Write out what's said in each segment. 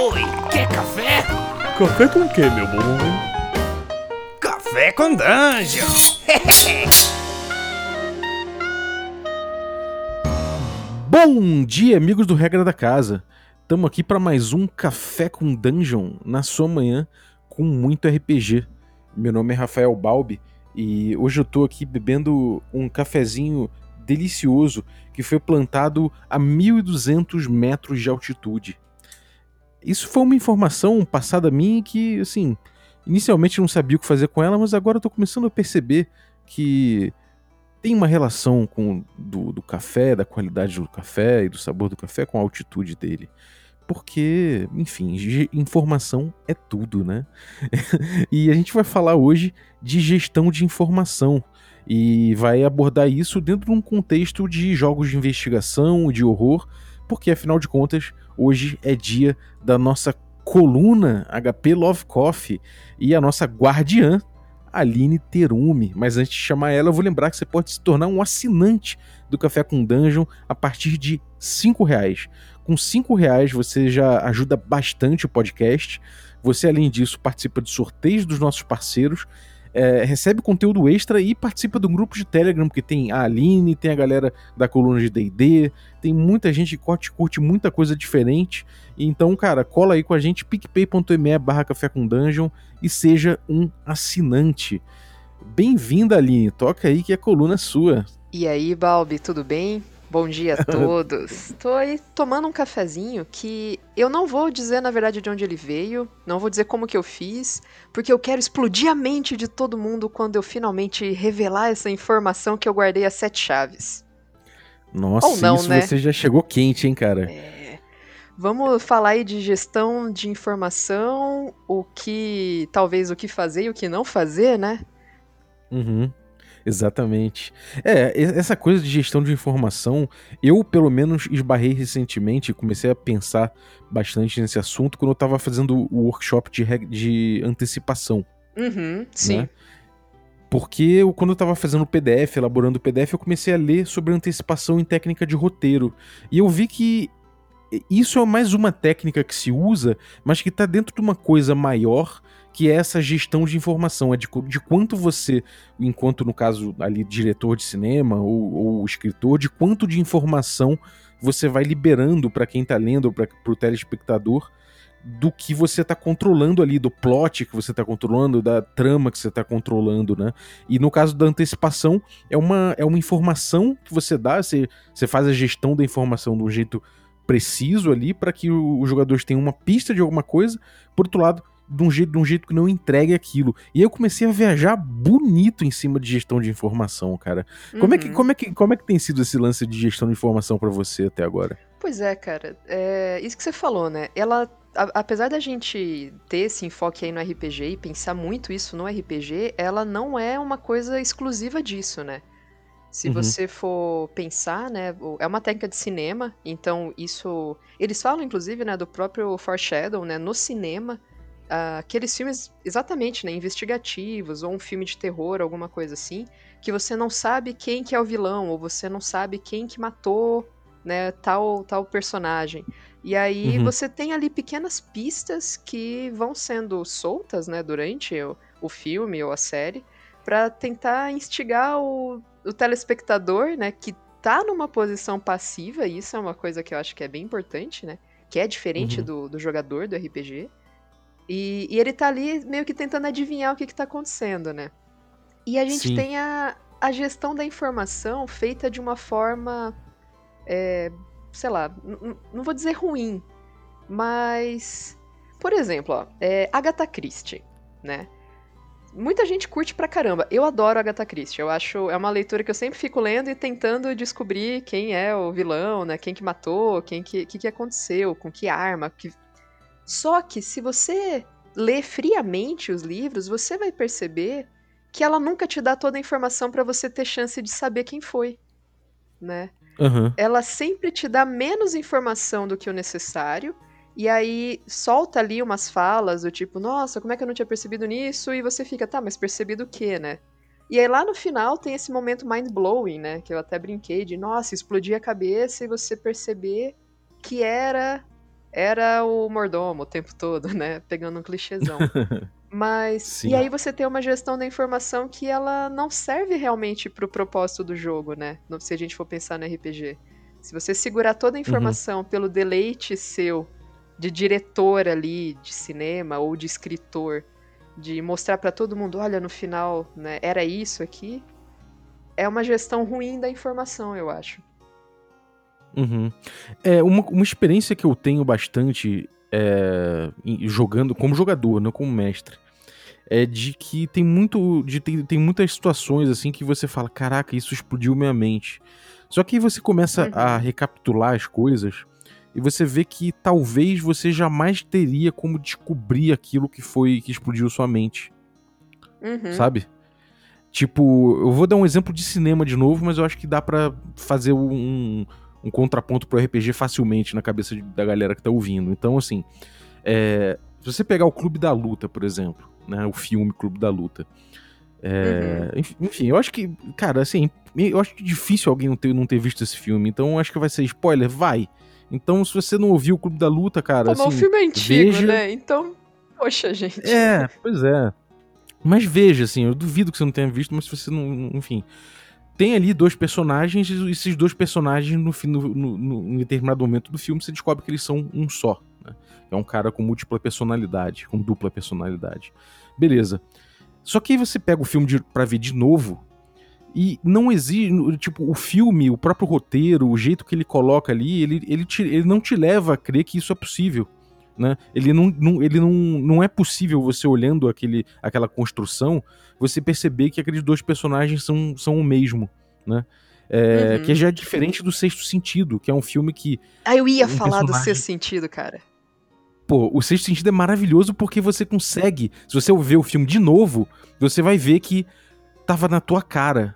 Oi, quer café? Café com o que, meu bom? Café com dungeon! Bom dia, amigos do Regra da Casa. Estamos aqui para mais um Café com Dungeon na sua manhã com muito RPG. Meu nome é Rafael Balbi e hoje eu tô aqui bebendo um cafezinho delicioso que foi plantado a 1200 metros de altitude. Isso foi uma informação passada a mim que, assim, inicialmente não sabia o que fazer com ela, mas agora eu tô começando a perceber que tem uma relação com do, do café, da qualidade do café e do sabor do café com a altitude dele porque, enfim, informação é tudo, né? e a gente vai falar hoje de gestão de informação e vai abordar isso dentro de um contexto de jogos de investigação, de horror, porque afinal de contas, hoje é dia da nossa coluna HP Love Coffee e a nossa guardiã Aline Terume. Mas antes de chamar ela, eu vou lembrar que você pode se tornar um assinante do Café com Dungeon a partir de cinco reais. Com cinco reais você já ajuda bastante o podcast. Você, além disso, participa de sorteios dos nossos parceiros, é, recebe conteúdo extra e participa do grupo de Telegram, que tem a Aline, tem a galera da coluna de DD, tem muita gente que curte, curte muita coisa diferente. Então, cara, cola aí com a gente, picpay.me barra café com dungeon e seja um assinante. Bem-vinda, Aline. Toca aí que a coluna é sua. E aí, Balbi, tudo bem? Bom dia a todos. Tô aí tomando um cafezinho que eu não vou dizer na verdade de onde ele veio, não vou dizer como que eu fiz, porque eu quero explodir a mente de todo mundo quando eu finalmente revelar essa informação que eu guardei as sete chaves. Nossa, Ou não, isso né? você já chegou quente, hein, cara? É. Vamos falar aí de gestão de informação, o que talvez o que fazer e o que não fazer, né? Uhum. Exatamente. É, essa coisa de gestão de informação, eu pelo menos esbarrei recentemente, comecei a pensar bastante nesse assunto quando eu estava fazendo o workshop de, de antecipação. Uhum, sim. Né? Porque eu, quando eu estava fazendo o PDF, elaborando o PDF, eu comecei a ler sobre antecipação em técnica de roteiro. E eu vi que isso é mais uma técnica que se usa, mas que está dentro de uma coisa maior que é essa gestão de informação, é de, de quanto você, enquanto no caso ali diretor de cinema ou, ou escritor, de quanto de informação você vai liberando para quem está lendo, para o telespectador, do que você está controlando ali, do plot que você está controlando, da trama que você está controlando, né? E no caso da antecipação, é uma, é uma informação que você dá, você, você faz a gestão da informação de um jeito preciso ali para que os jogadores tenham uma pista de alguma coisa. Por outro lado, de um jeito, de um jeito que não entregue aquilo. E eu comecei a viajar bonito em cima de gestão de informação, cara. Uhum. Como, é que, uhum. como, é que, como é que tem sido esse lance de gestão de informação para você até agora? Pois é, cara. É, isso que você falou, né? Ela, a, apesar da gente ter esse enfoque aí no RPG e pensar muito isso no RPG, ela não é uma coisa exclusiva disso, né? Se uhum. você for pensar, né, é uma técnica de cinema, então isso, eles falam inclusive, né, do próprio foreshadow, né, no cinema, uh, aqueles filmes exatamente, né, investigativos ou um filme de terror, alguma coisa assim, que você não sabe quem que é o vilão ou você não sabe quem que matou, né, tal tal personagem. E aí uhum. você tem ali pequenas pistas que vão sendo soltas, né, durante o, o filme ou a série, para tentar instigar o, o telespectador, né, que tá numa posição passiva, e isso é uma coisa que eu acho que é bem importante, né, que é diferente uhum. do, do jogador do RPG, e, e, ele tá ali meio que tentando adivinhar o que, que tá acontecendo, né? E a gente Sim. tem a, a gestão da informação feita de uma forma. É, sei lá, não vou dizer ruim, mas. Por exemplo, ó, é, Agatha Christie, né? Muita gente curte pra caramba. Eu adoro Agatha Christie. Eu acho é uma leitura que eu sempre fico lendo e tentando descobrir quem é o vilão, né? Quem que matou, quem que, que, que aconteceu, com que arma, que só que se você ler friamente os livros, você vai perceber que ela nunca te dá toda a informação para você ter chance de saber quem foi, né? Uhum. Ela sempre te dá menos informação do que o necessário e aí solta ali umas falas do tipo, nossa, como é que eu não tinha percebido nisso? E você fica, tá, mas percebido o quê, né? E aí lá no final tem esse momento mind blowing, né? Que eu até brinquei de, nossa, explodir a cabeça e você perceber que era era o mordomo o tempo todo, né? Pegando um clichêzão. Mas. Sim. E aí você tem uma gestão da informação que ela não serve realmente pro propósito do jogo, né? Se a gente for pensar no RPG. Se você segurar toda a informação pelo deleite seu de diretor ali, de cinema ou de escritor, de mostrar pra todo mundo, olha, no final, né, era isso aqui, é uma gestão ruim da informação, eu acho. Uhum. É, uma, uma experiência que eu tenho bastante é, jogando como jogador, não como mestre, é de que tem muito. De, tem, tem muitas situações assim que você fala, caraca, isso explodiu minha mente. Só que aí você começa Uhum. a recapitular as coisas e você vê que talvez você jamais teria como descobrir aquilo que foi que explodiu sua mente Uhum. sabe? Tipo, eu vou dar um exemplo de cinema de novo, mas eu acho que dá pra fazer um, um contraponto pro RPG facilmente na cabeça de- da galera que tá ouvindo. Então, assim, é, se você pegar o Clube da Luta, por exemplo, né, o filme Clube da Luta, é, enf- enfim, eu acho que, cara, assim, eu acho difícil alguém não ter, não ter visto esse filme, então acho que vai ser spoiler, vai. Então, se você não ouviu o Clube da Luta, cara, Pô, mas o assim, filme é antigo, veja- né? Então, poxa, gente. é, pois é. Mas veja, assim, eu duvido que você não tenha visto, mas se você não. Enfim. Tem ali dois personagens, e esses dois personagens, no, no, no, em determinado momento do filme, você descobre que eles são um só. Né? É um cara com múltipla personalidade, com dupla personalidade. Beleza. Só que aí você pega o filme de, pra ver de novo, e não exige. Tipo, o filme, o próprio roteiro, o jeito que ele coloca ali, ele, ele, te- ele não te leva a crer que isso é possível né? Ele não, não- ele não, não é possível você olhando aquele, aquela construção, você perceber que aqueles dois personagens são, são o mesmo, né? É, Uhum. Que já é diferente do Sexto Sentido, que é um filme que, Ah, eu ia um falar do personagem- sexto sentido, cara. pô, o Sexto Sentido é maravilhoso porque você consegue, se você ver o filme de novo, você vai ver que tava na tua cara,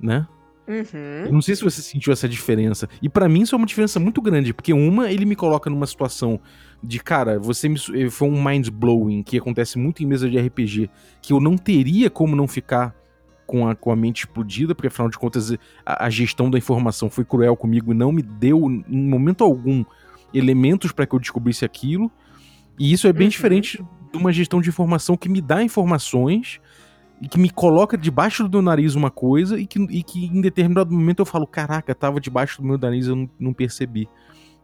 né? Uhum. Eu não sei se você sentiu essa diferença. E pra mim isso é uma diferença muito grande, porque uma, ele me coloca numa situação de, cara, você me, eh, foi um mind blowing que acontece muito em mesa de RPG, que eu não teria como não ficar com a, com a mente explodida, porque afinal de contas a, a gestão da informação foi cruel comigo e não me deu em momento algum elementos pra que eu descobrisse aquilo. E isso é bem Uhum. diferente de uma gestão de informação que me dá informações e que me coloca debaixo do meu nariz uma coisa e que, e que em determinado momento eu falo, caraca, tava debaixo do meu nariz eu não, não percebi.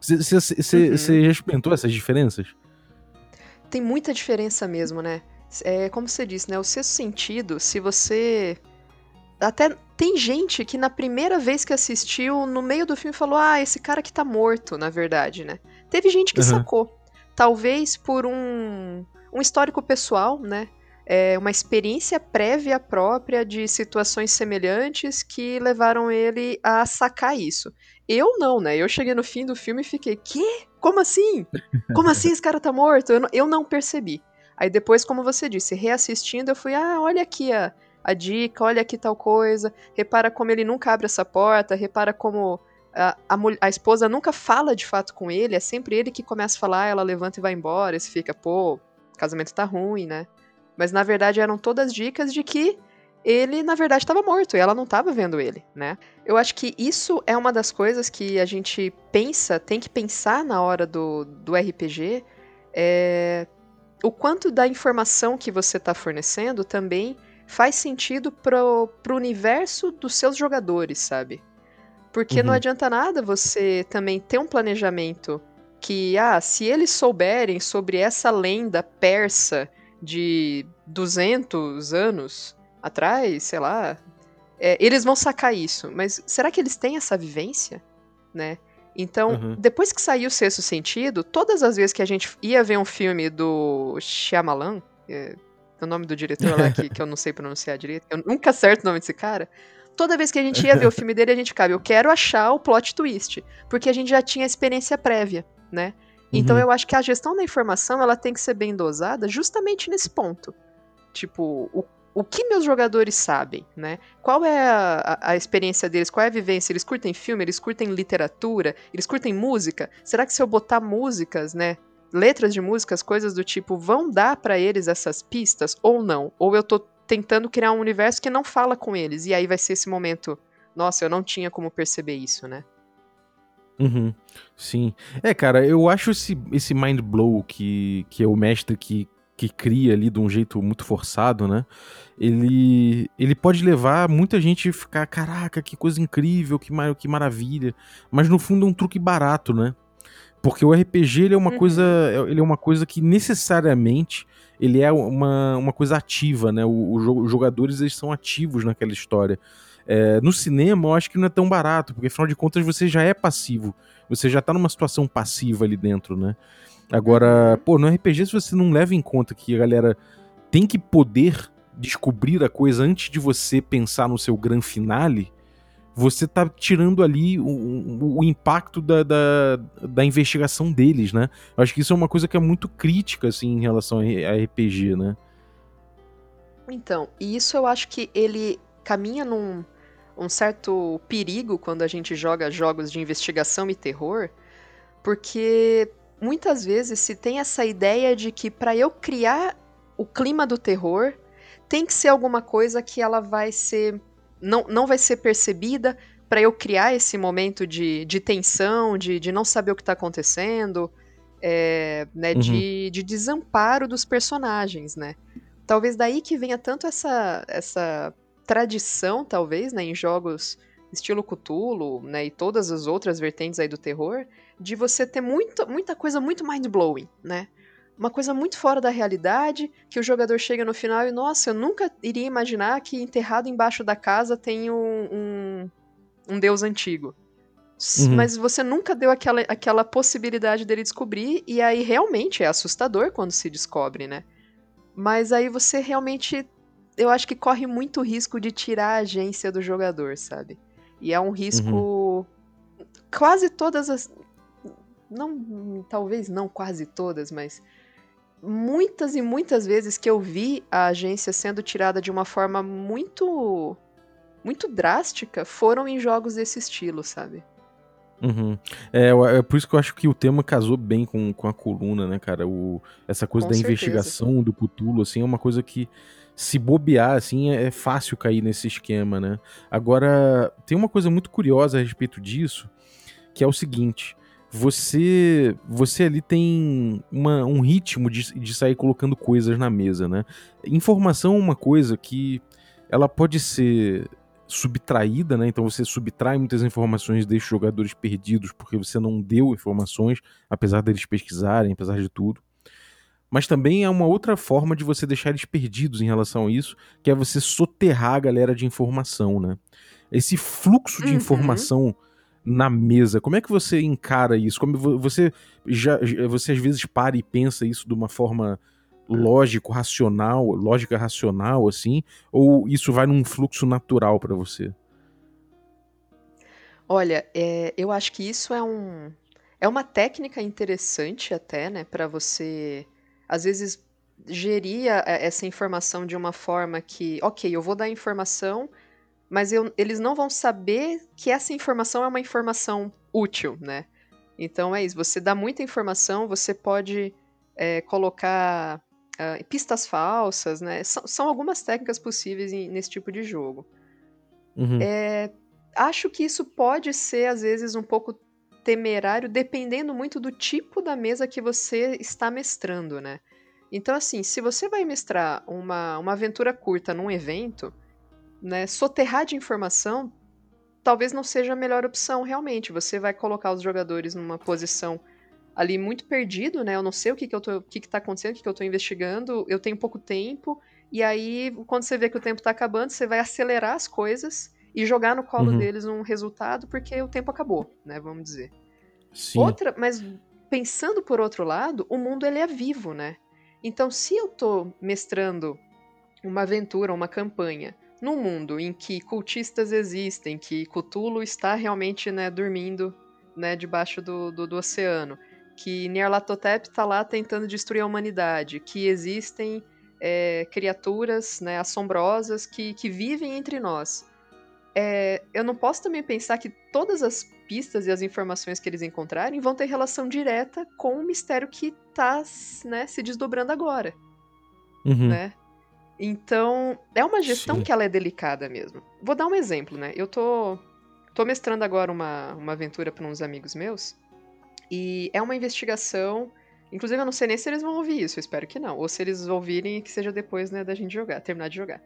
Você Uhum. já experimentou essas diferenças? Tem muita diferença mesmo, né? É como você disse, né? O sexto sentido, se você. Até tem gente que na primeira vez que assistiu, no meio do filme, falou: Ah, esse cara que tá morto, na verdade, né? Teve gente que Aham. sacou. Talvez por um, um histórico pessoal, né? É uma experiência prévia própria de situações semelhantes que levaram ele a sacar isso. Eu não, né? Eu cheguei no fim do filme e fiquei, quê? Como assim? Como assim esse cara tá morto? Eu não, eu não percebi. Aí depois, como você disse, reassistindo, eu fui, ah, olha aqui a, a dica, olha aqui tal coisa, repara como ele nunca abre essa porta, repara como a, a, a esposa nunca fala de fato com ele, é sempre ele que começa a falar, ela levanta e vai embora, e você fica, pô, casamento tá ruim, né? Mas na verdade eram todas dicas de que ele, na verdade, estava morto e ela não estava vendo ele, né? Eu acho que isso é uma das coisas que a gente pensa, tem que pensar na hora do, do RPG, é o quanto da informação que você está fornecendo também faz sentido pro, pro universo dos seus jogadores, sabe? Porque não Uhum. adianta nada você também ter um planejamento que, ah, se eles souberem sobre essa lenda persa de 200 anos atrás, sei lá, é, eles vão sacar isso. Mas será que eles têm essa vivência, né? Então, Uhum. depois que saiu o Sexto Sentido, todas as vezes que a gente ia ver um filme do Shyamalan, é, o nome do diretor lá que, que eu não sei pronunciar direito, eu nunca acerto o nome desse cara. Toda vez que a gente ia ver o filme dele, a gente ficava, eu quero achar o plot twist, porque a gente já tinha experiência prévia, né? Então Uhum. eu acho que a gestão da informação ela tem que ser bem dosada justamente nesse ponto. Tipo, o, o que meus jogadores sabem, né? Qual é a, a- experiência deles? Qual é a vivência? Eles curtem filme? Eles curtem literatura? Eles curtem música? Será que se eu botar músicas, né? Letras de músicas, coisas do tipo, vão dar pra eles essas pistas ou não? Ou eu tô tentando criar um universo que não fala com eles e aí vai ser esse momento, nossa, eu não tinha como perceber isso, né? Uhum, sim. É, cara, eu acho esse, esse mind blow que, que é o mestre que, que cria ali de um jeito muito forçado, né? Ele, ele pode levar muita gente a ficar, caraca, que coisa incrível, que, mar, que maravilha. Mas no fundo é um truque barato, né? Porque o RPG ele é uma Uhum. coisa. Ele é uma coisa que necessariamente ele é uma, uma coisa ativa, né? O- o Os jogadores eles são ativos naquela história. É, no cinema, eu acho que não é tão barato, porque afinal de contas você já é passivo. Você já tá numa situação passiva ali dentro, né? Agora, pô, no RPG, se você não leva em conta que a galera tem que poder descobrir a coisa antes de você pensar no seu gran finale, você tá tirando ali o, o- o impacto da, da, da investigação deles, né? Eu acho que isso é uma coisa que é muito crítica, assim, em relação a RPG, né? Então, e isso eu acho que ele caminha num um certo perigo quando a gente joga jogos de investigação e terror, porque muitas vezes se tem essa ideia de que para eu criar o clima do terror, tem que ser alguma coisa que ela vai ser não, não vai ser percebida para eu criar esse momento de, de tensão, de, de não saber o que está acontecendo, é, né, Uhum. de, de desamparo dos personagens, né? Talvez daí que venha tanto essa, essa tradição, talvez, né, em jogos estilo Cthulhu, né, e todas as outras vertentes aí do terror, de você ter muita, muita coisa muito mind-blowing, né? Uma coisa muito fora da realidade, que o jogador chega no final e, nossa, eu nunca iria imaginar que enterrado embaixo da casa tem um, um, um deus antigo. Uhum. Mas você nunca deu aquela, aquela possibilidade dele descobrir, e aí realmente é assustador quando se descobre, né? Mas aí você realmente, eu acho que corre muito risco de tirar a agência do jogador, sabe? E é um risco. Quase todas as. Não, talvez não quase todas, mas muitas e muitas vezes que eu vi a agência sendo tirada de uma forma muito muito drástica foram em jogos desse estilo, sabe? Uhum. É, é por isso que eu acho que o tema casou bem com, com a coluna, né, cara? O, essa coisa Com da certeza. investigação do Cthulhu, assim, é uma coisa que se bobear, assim, é, é fácil cair nesse esquema, né? Agora, tem uma coisa muito curiosa a respeito disso, que é o seguinte. Você você ali tem uma- um ritmo de, de sair colocando coisas na mesa, né? Informação é uma coisa que ela pode ser subtraída, né? Então você subtrai muitas informações deixa os jogadores perdidos porque você não deu informações, apesar deles pesquisarem, apesar de tudo. Mas também é uma outra forma de você deixar eles perdidos em relação a isso, que é você soterrar a galera de informação, né? Esse fluxo de Uhum. informação na mesa, como é que você encara isso? Como vo- você já você às vezes para e pensa isso de uma forma lógico, racional, lógica racional assim, ou isso vai num fluxo natural pra você? Olha, é, eu acho que isso é um é uma técnica interessante até, né, para você às vezes gerir essa informação de uma forma que, ok, eu vou dar informação, mas eu- eles não vão saber que essa informação é uma informação útil, né? Então é isso, você dá muita informação, você pode é, colocar ah, pistas falsas, né? São, são algumas técnicas possíveis em- nesse tipo de jogo. Uhum. É, acho que isso pode ser, às vezes, um pouco temerário, dependendo muito do tipo da mesa que você está mestrando, né? Então, assim, se você vai mestrar uma, uma aventura curta num evento, né, soterrar de informação talvez não seja a melhor opção, realmente. Você vai colocar os jogadores numa posição ali muito perdido, né? Eu não sei o que, que eu tô, o que, que tá acontecendo, o que, que eu tô investigando, eu tenho pouco tempo, e aí, quando você vê que o tempo tá acabando, você vai acelerar as coisas e jogar no colo Uhum. deles um resultado, porque o tempo acabou, né? Vamos dizer. Sim. Outra, mas pensando por outro lado, o mundo ele é vivo, né? Então, se eu tô mestrando uma aventura, uma campanha, num mundo em que cultistas existem, que Cthulhu está realmente, né, dormindo, né, debaixo do, do, do oceano, que Nyarlathotep está lá tentando destruir a humanidade, que existem é, criaturas, né, assombrosas que, que vivem entre nós. É, eu não posso também pensar que todas as pistas e as informações que eles encontrarem vão ter relação direta com o mistério que está né, se desdobrando agora, Uhum. né? Então, é uma gestão Sim. que ela é delicada mesmo. Vou dar um exemplo, né? Eu tô tô mestrando agora uma, uma aventura para uns amigos meus. E é uma investigação. Inclusive, eu não sei nem se eles vão ouvir isso, eu espero que não. Ou se eles ouvirem, que seja depois né, da gente jogar, terminar de jogar.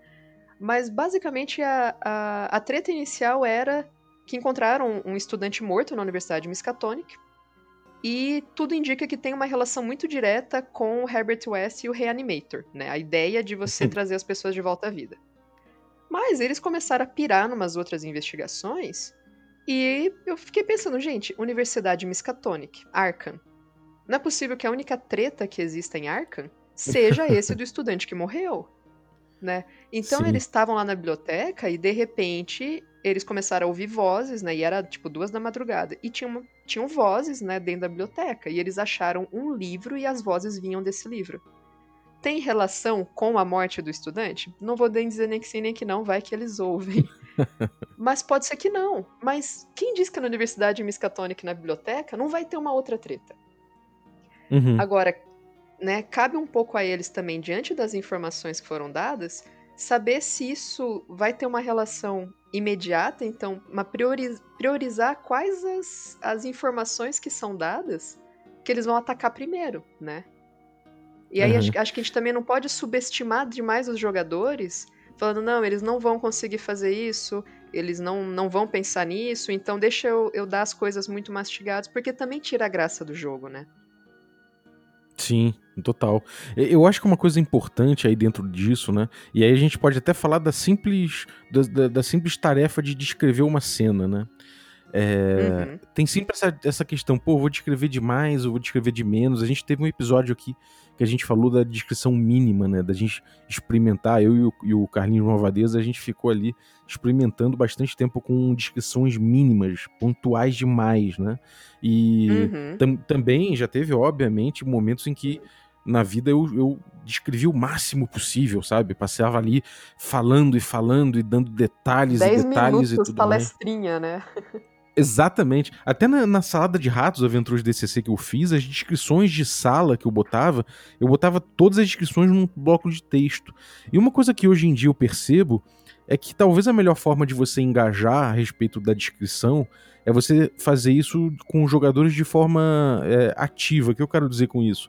Mas basicamente a, a, a treta inicial era que encontraram um estudante morto na Universidade Miskatonic. E tudo indica que tem uma relação muito direta com o Herbert West e o Reanimator, né? A ideia de você trazer as pessoas de volta à vida. Mas eles começaram a pirar numas outras investigações e eu fiquei pensando, gente, Universidade Miskatonic, Arkham. Não é possível que a única treta que exista em Arkham seja esse do estudante que morreu, né? Então Sim. eles estavam lá na biblioteca e de repente eles começaram a ouvir vozes, né? E era tipo duas da madrugada. E tinham, tinham vozes, né, dentro da biblioteca. E eles acharam um livro e as vozes vinham desse livro. Tem relação com a morte do estudante? Não vou nem dizer nem que sim nem que não, vai que eles ouvem. Mas pode ser que não. Mas quem diz que na Universidade Miskatonic na biblioteca não vai ter uma outra treta? Uhum. Agora, né, cabe um pouco a eles também, diante das informações que foram dadas, saber se isso vai ter uma relação imediata, então, uma priori priorizar quais as, as informações que são dadas que eles vão atacar primeiro, né? E aí Uhum. acho, acho que a gente também não pode subestimar demais os jogadores, falando, não, eles não vão conseguir fazer isso, eles não, não vão pensar nisso, então deixa eu, eu dar as coisas muito mastigadas, porque também tira a graça do jogo, né? Sim, total. Eu acho que uma coisa importante aí dentro disso, né? E aí a gente pode até falar da simples, da, da- da simples tarefa de descrever uma cena, né? É, Uhum. tem sempre essa, essa questão, pô, vou descrever de mais, eu vou descrever de menos. A gente teve um episódio aqui que a gente falou da descrição mínima, né? Da gente experimentar, eu e o, e o Carlinhos Malvadeza, a gente ficou ali experimentando bastante tempo com descrições mínimas, pontuais demais, né? E Uhum. tam- também já teve, obviamente, momentos em que na vida eu, eu descrevi o máximo possível, sabe? Passava ali falando e falando e dando detalhes e 10 detalhes e minutos tudo mais. palestrinha, né? Exatamente. Até na, na salada de ratos, aventuras DCC que eu fiz, as descrições de sala que eu botava, eu botava todas as descrições num bloco de texto. E uma coisa que hoje em dia eu percebo é que talvez a melhor forma de você engajar a respeito da descrição é você fazer isso com os jogadores de forma é, ativa. O que eu quero dizer com isso?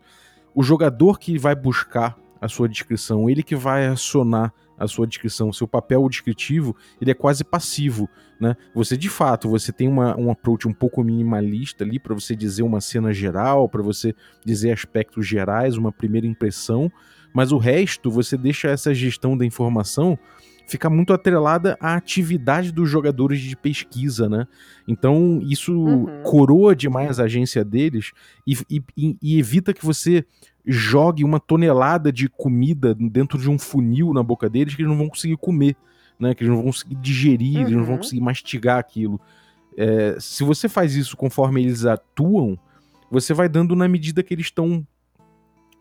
O jogador que vai buscar a sua descrição, ele que vai acionar a sua descrição, seu papel descritivo, ele é quase passivo né? Você de fato, você tem uma, um approach um pouco minimalista ali para você dizer uma cena geral, para você dizer aspectos gerais, uma primeira impressão, mas o resto você deixa essa gestão da informação ficar muito atrelada à atividade dos jogadores de pesquisa, né? Então isso Uhum. coroa demais a agência deles e, e- e evita que você jogue uma tonelada de comida dentro de um funil na boca deles que eles não vão conseguir comer né? Que eles não vão conseguir digerir, eles não vão Uhum. conseguir mastigar aquilo. É, se você faz isso conforme eles atuam, você vai dando na medida que eles estão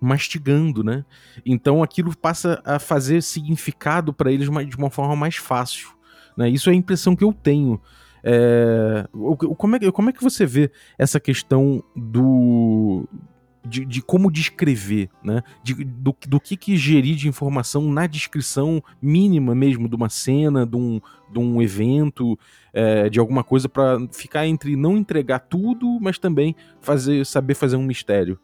mastigando, né? Então aquilo passa a fazer significado para eles de uma forma mais fácil. Né? Isso é a impressão que eu tenho. É, como, é, como é que você vê essa questão do. De, de como descrever, né? De- do, do que, que gerir de informação na descrição mínima mesmo de uma cena, de um, de um evento, é, de alguma coisa para ficar entre não entregar tudo, mas também fazer saber fazer um mistério.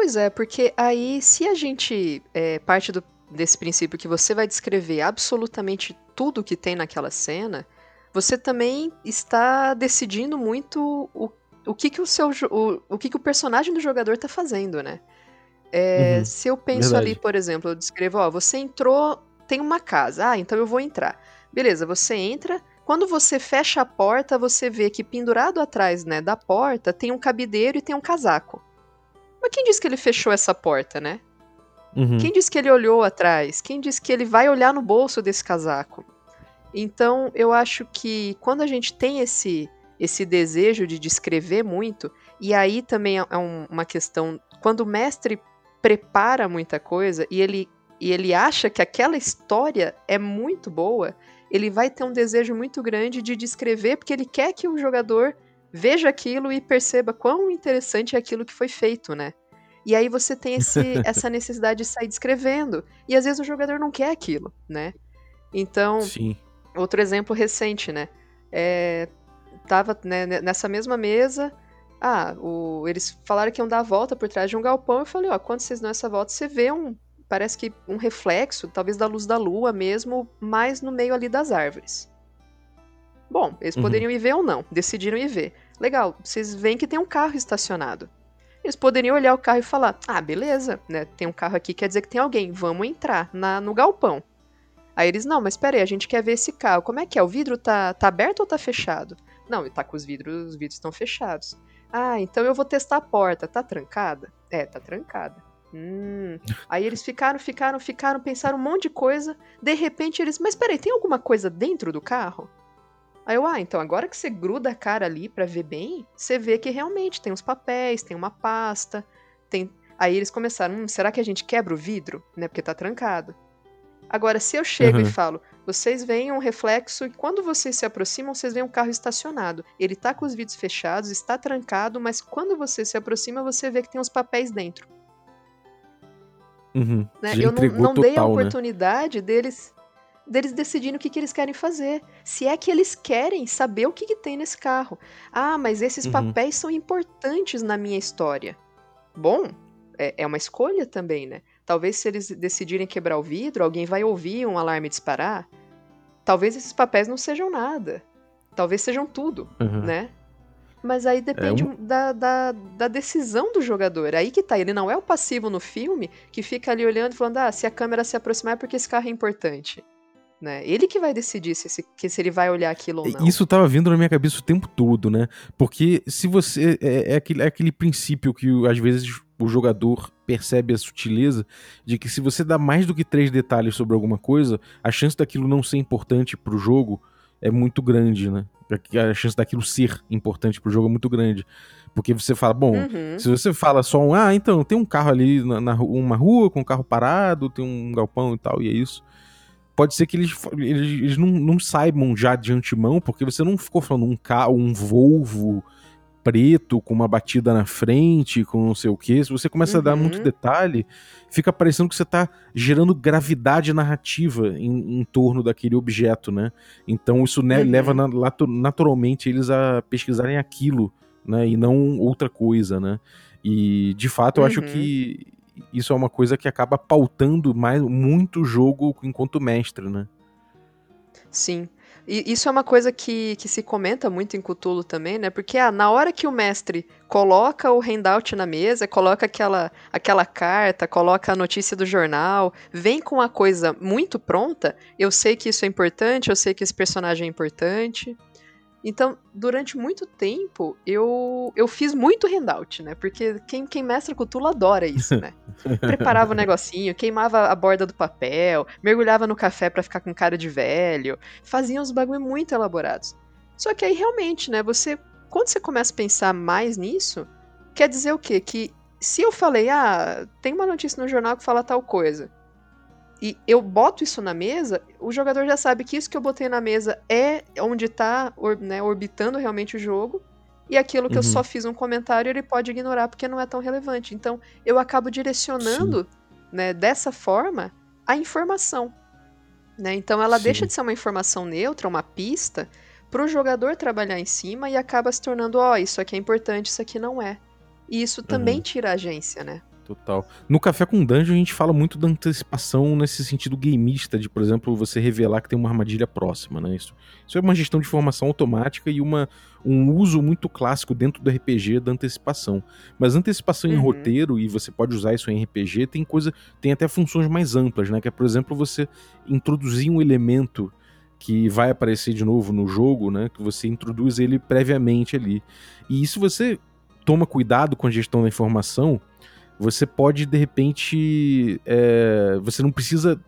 Pois é, porque aí, se a gente é, parte do- desse princípio que você vai descrever absolutamente tudo que tem naquela cena, você também está decidindo muito o, o que, que o seu o, o que, que o personagem do jogador está fazendo, né? É, Uhum, se eu penso verdade. ali, por exemplo, eu descrevo, ó, você entrou, tem uma casa, ah, então eu vou entrar. Beleza, você entra. Quando você fecha a porta, você vê que pendurado atrás, né, da porta tem um cabideiro e tem um casaco. Mas quem disse que ele fechou essa porta, né? Uhum. Quem disse que ele olhou atrás? Quem disse que ele vai olhar no bolso desse casaco? Então, eu acho que quando a gente tem esse esse desejo de descrever muito, e aí também é um- uma questão, quando o mestre prepara muita coisa e ele e ele acha que aquela história é muito boa, ele vai ter um desejo muito grande de descrever, porque ele quer que o jogador veja aquilo e perceba quão interessante é aquilo que foi feito, né? E aí você tem esse, essa necessidade de sair descrevendo. E às vezes o jogador não quer aquilo, né? Então, Sim. outro exemplo recente, né? é, tava né, nessa mesma mesa. Ah, o, eles falaram que iam dar a volta por trás de um galpão. Eu falei, ó, quando vocês dão essa volta, você vê um. Parece que um reflexo, talvez da luz da lua mesmo, mais no meio ali das árvores. Bom, eles Uhum. poderiam ir ver ou não, decidiram ir ver. Legal, vocês veem que tem um carro estacionado. Eles poderiam olhar o carro e falar: ah, beleza, né? Tem um carro aqui, quer dizer que tem alguém, vamos entrar na, no galpão. Aí eles, não, mas peraí, a gente quer ver esse carro. Como é que é? O vidro tá, tá aberto ou tá fechado? Não, ele tá com os vidros, os vidros estão fechados. Ah, então eu vou testar a porta. Tá trancada? É, tá trancada. Hum. Aí eles ficaram, ficaram, ficaram, pensaram um monte de coisa. De repente eles, mas peraí, tem alguma coisa dentro do carro? Aí eu, ah, então agora que você gruda a cara ali pra ver bem, você vê que realmente tem uns papéis, tem uma pasta, tem. Aí eles começaram, hum, será que a gente quebra o vidro? Né? Porque tá trancado. Agora, se eu chego Uhum. e falo, vocês veem um reflexo e quando vocês se aproximam, vocês veem um carro estacionado. Ele tá com os vidros fechados, está trancado, mas quando você se aproxima, você vê que tem uns papéis dentro. Uhum. né? Eu não, não dei a total, né? oportunidade deles deles decidirem o que, que eles querem fazer. Se é que eles querem saber o que, que tem nesse carro. Ah, mas esses Uhum. papéis são importantes na minha história. Bom, é, é uma escolha também, né? Talvez se eles decidirem quebrar o vidro, alguém vai ouvir um alarme disparar. Talvez esses papéis não sejam nada. Talvez sejam tudo, Uhum. né? Mas aí depende um- da, da, da decisão do jogador. Aí que tá, ele não é o passivo no filme que fica ali olhando e falando: ah, se a câmera se aproximar é porque esse carro é importante. Né? Ele que vai decidir se, que, se ele vai olhar aquilo ou não. Isso tava vindo na minha cabeça o tempo todo, né? Porque se você. É, é aquele, é aquele princípio que o- às vezes o jogador percebe a sutileza de que se você dá mais do que três detalhes sobre alguma coisa, a chance daquilo não ser importante pro jogo é muito grande, né? A chance daquilo ser importante pro jogo é muito grande. Porque você fala, bom, Uhum. se você fala só um, ah, então tem um carro ali na, na uma rua com um carro parado, tem um galpão e tal, e é isso. Pode ser que eles, eles, eles não, não saibam já de antemão, porque você não ficou falando um carro, um Volvo preto com uma batida na frente, com não sei o que. Se você começa a dar Uhum. muito detalhe, fica parecendo que você tá gerando gravidade narrativa em, em torno daquele objeto, né? Então isso né, Uhum. leva na- naturalmente eles a pesquisarem aquilo, né? E não outra coisa, né? E de fato eu acho Uhum. que isso é uma coisa que acaba pautando mais muito o jogo enquanto mestre, né? Sim. E isso é uma coisa que, que se comenta muito em Cthulhu também, né? Porque ah, na hora que o mestre coloca o handout na mesa, coloca aquela, aquela carta, coloca a notícia do jornal, vem com a coisa muito pronta, eu sei que isso é importante, eu sei que esse personagem é importante. Então, durante muito tempo, eu, eu fiz muito handout, né? Porque quem, quem mestra Cthulhu adora isso, né? Preparava o negocinho, queimava a borda do papel, mergulhava no café pra ficar com cara de velho, fazia uns bagulho muito elaborados. Só que aí realmente, né, você quando você começa a pensar mais nisso, quer dizer o quê? Que se eu falei, ah, tem uma notícia no jornal que fala tal coisa, e eu boto isso na mesa, o jogador já sabe que isso que eu botei na mesa é onde tá or- né, orbitando realmente o jogo, e aquilo que eu Uhum. só fiz um comentário ele pode ignorar porque não é tão relevante. Então eu acabo direcionando né, dessa forma a informação. Né? Então ela Sim. deixa de ser uma informação neutra, uma pista, para o jogador trabalhar em cima e acaba se tornando, ó, isso aqui é importante, isso aqui não é. E isso também Uhum. tira a agência, né? Total. No Café com Dungeon a gente fala muito da antecipação nesse sentido gameista, de, por exemplo, você revelar que tem uma armadilha próxima, né? Isso, isso é uma gestão de informação automática e uma, um uso muito clássico dentro do RPG da antecipação. Mas antecipação em Uhum. roteiro, e você pode usar isso em RPG, tem coisa. tem até funções mais amplas, né? Que é, por exemplo, você introduzir um elemento que vai aparecer de novo no jogo, né? Que você introduz ele previamente ali. E se você toma cuidado com a gestão da informação, você pode de repente. é, você não precisa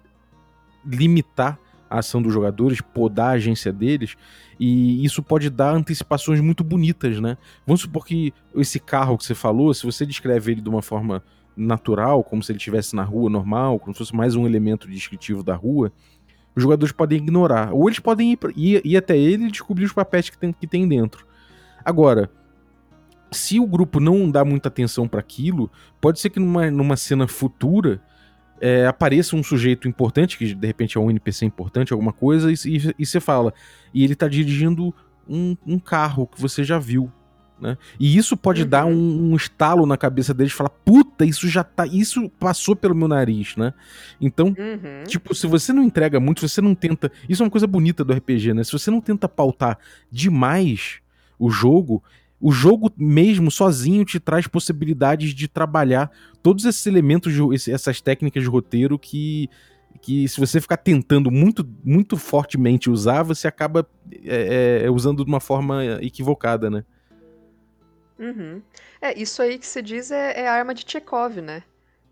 limitar a ação dos jogadores, podar a agência deles, e isso pode dar antecipações muito bonitas, né? Vamos supor que esse carro que você falou, se você descreve ele de uma forma natural, como se ele estivesse na rua normal, como se fosse mais um elemento descritivo da rua, os jogadores podem ignorar. Ou eles podem ir, ir, ir até ele e descobrir os papéis que tem, que tem dentro. Agora, se o grupo não dá muita atenção para aquilo, pode ser que numa, numa cena futura é, apareça um sujeito importante, que de repente é um NPC importante, alguma coisa, e, e, e você fala. E ele tá dirigindo um, um carro que você já viu. Né? E isso pode uhum. dar um, um, estalo na cabeça deles e falar: puta, isso já tá. Isso passou pelo meu nariz, né? Então, uhum. tipo, se você não entrega muito, se você não tenta. Isso é uma coisa bonita do RPG, né? Se você não tenta pautar demais o jogo, o jogo mesmo sozinho te traz possibilidades de trabalhar todos esses elementos, de, essas técnicas de roteiro que que se você ficar tentando muito, muito fortemente usar, você acaba é, é, usando de uma forma equivocada, né? Uhum. É, isso aí que você diz é, é a arma de Chekhov, né?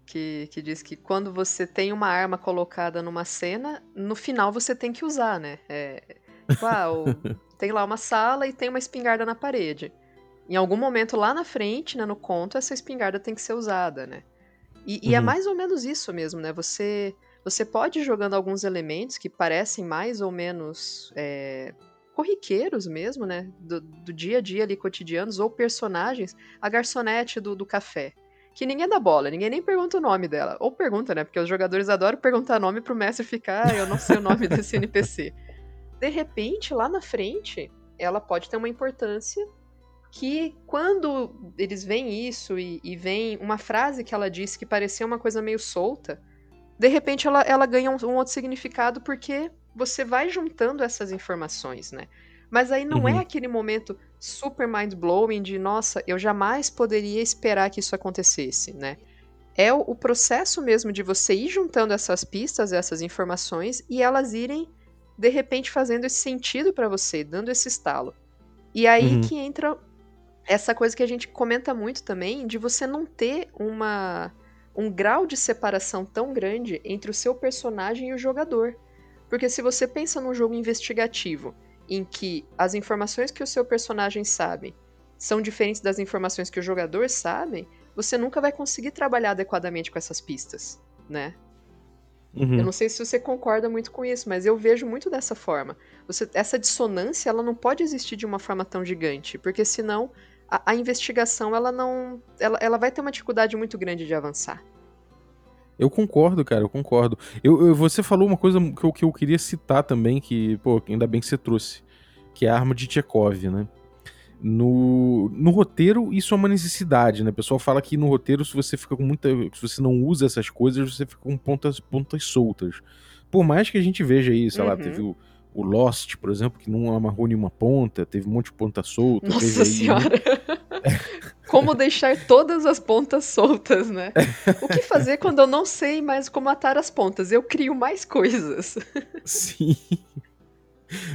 Que, que diz que quando você tem uma arma colocada numa cena, no final você tem que usar, né? É, tipo, ah, o, tem lá uma sala e tem uma espingarda na parede. Em algum momento lá na frente, né, no conto, essa espingarda tem que ser usada, né? E, e é uhum. é mais ou menos isso mesmo, né? Você você pode ir jogando alguns elementos que parecem mais ou menos é, corriqueiros mesmo, né? Do, do, dia a dia ali, cotidianos, ou personagens. A garçonete do, do café. Que ninguém dá bola, ninguém nem pergunta o nome dela. Ou pergunta, né? Porque os jogadores adoram perguntar nome pro mestre ficar, ah, eu não sei o nome desse NPC. De repente, lá na frente, ela pode ter uma importância que quando eles veem isso e, e veem uma frase que ela disse que parecia uma coisa meio solta, de repente ela, ela ganha um, um, outro significado porque você vai juntando essas informações, né? Mas aí não é uhum. é aquele momento super mind blowing de nossa, eu jamais poderia esperar que isso acontecesse, né? É o, o processo mesmo de você ir juntando essas pistas, essas informações e elas irem de repente fazendo esse sentido para você, dando esse estalo. E aí uhum. que entra essa coisa que a gente comenta muito também de você não ter uma um grau de separação tão grande entre o seu personagem e o jogador. Porque se você pensa num jogo investigativo, em que as informações que o seu personagem sabe são diferentes das informações que o jogador sabe, você nunca vai conseguir trabalhar adequadamente com essas pistas, né? Uhum. Eu não sei se você concorda muito com isso, mas eu vejo muito dessa forma. Você, essa dissonância ela não pode existir de uma forma tão gigante, porque senão a, a investigação ela não. Ela, ela vai ter uma dificuldade muito grande de avançar. Eu concordo, cara, eu concordo. Eu, eu, você falou uma coisa que eu, que eu queria citar também, que, pô, ainda bem que você trouxe, que é a arma de Tchekov, né? No, no roteiro, isso é uma necessidade, né? O pessoal fala que no roteiro, se você fica com muita. Se você não usa essas coisas, você fica com pontas, pontas soltas. Por mais que a gente veja aí, sei uhum. lá, teve o, o Lost, por exemplo, que não amarrou nenhuma ponta, teve um monte de ponta solta. Nossa senhora! como deixar todas as pontas soltas, né? O que fazer quando eu não sei mais como atar as pontas? Eu crio mais coisas. Sim.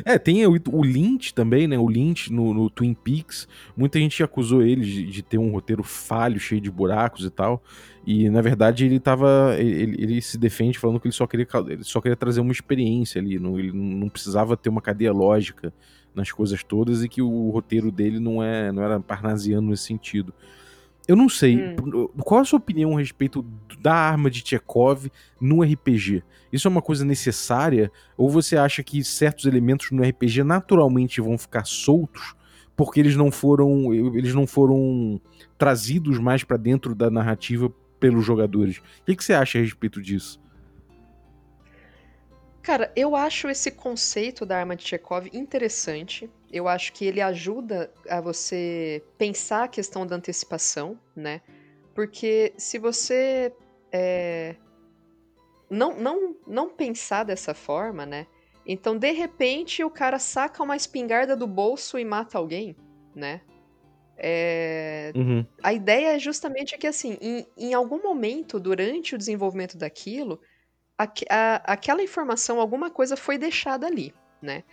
É, tem o, o Lynch também, né? O Lynch no, no, Twin Peaks. Muita gente acusou ele de, de, ter um roteiro falho, cheio de buracos e tal. E na verdade ele tava. Ele, ele se defende falando que ele só queria, ele só queria trazer uma experiência ali. Não, ele não precisava ter uma cadeia lógica nas coisas todas e que o roteiro dele não, é, não era parnasiano nesse sentido. Eu não sei, hum. qual a sua opinião a respeito da arma de Chekhov no RPG? Isso é uma coisa necessária? Ou você acha que certos elementos no RPG naturalmente vão ficar soltos porque eles não foram, eles não foram trazidos mais para dentro da narrativa pelos jogadores? O que, que você acha a respeito disso? Cara, eu acho esse conceito da arma de Chekhov interessante. Eu acho que ele ajuda a você pensar a questão da antecipação, né? Porque se você é, não, não, não pensar dessa forma, né? Então, de repente, o cara saca uma espingarda do bolso e mata alguém, né? É... Uhum. A ideia é justamente que, assim, em, em algum momento, durante o desenvolvimento daquilo, a, aquela informação, alguma coisa foi deixada ali, né?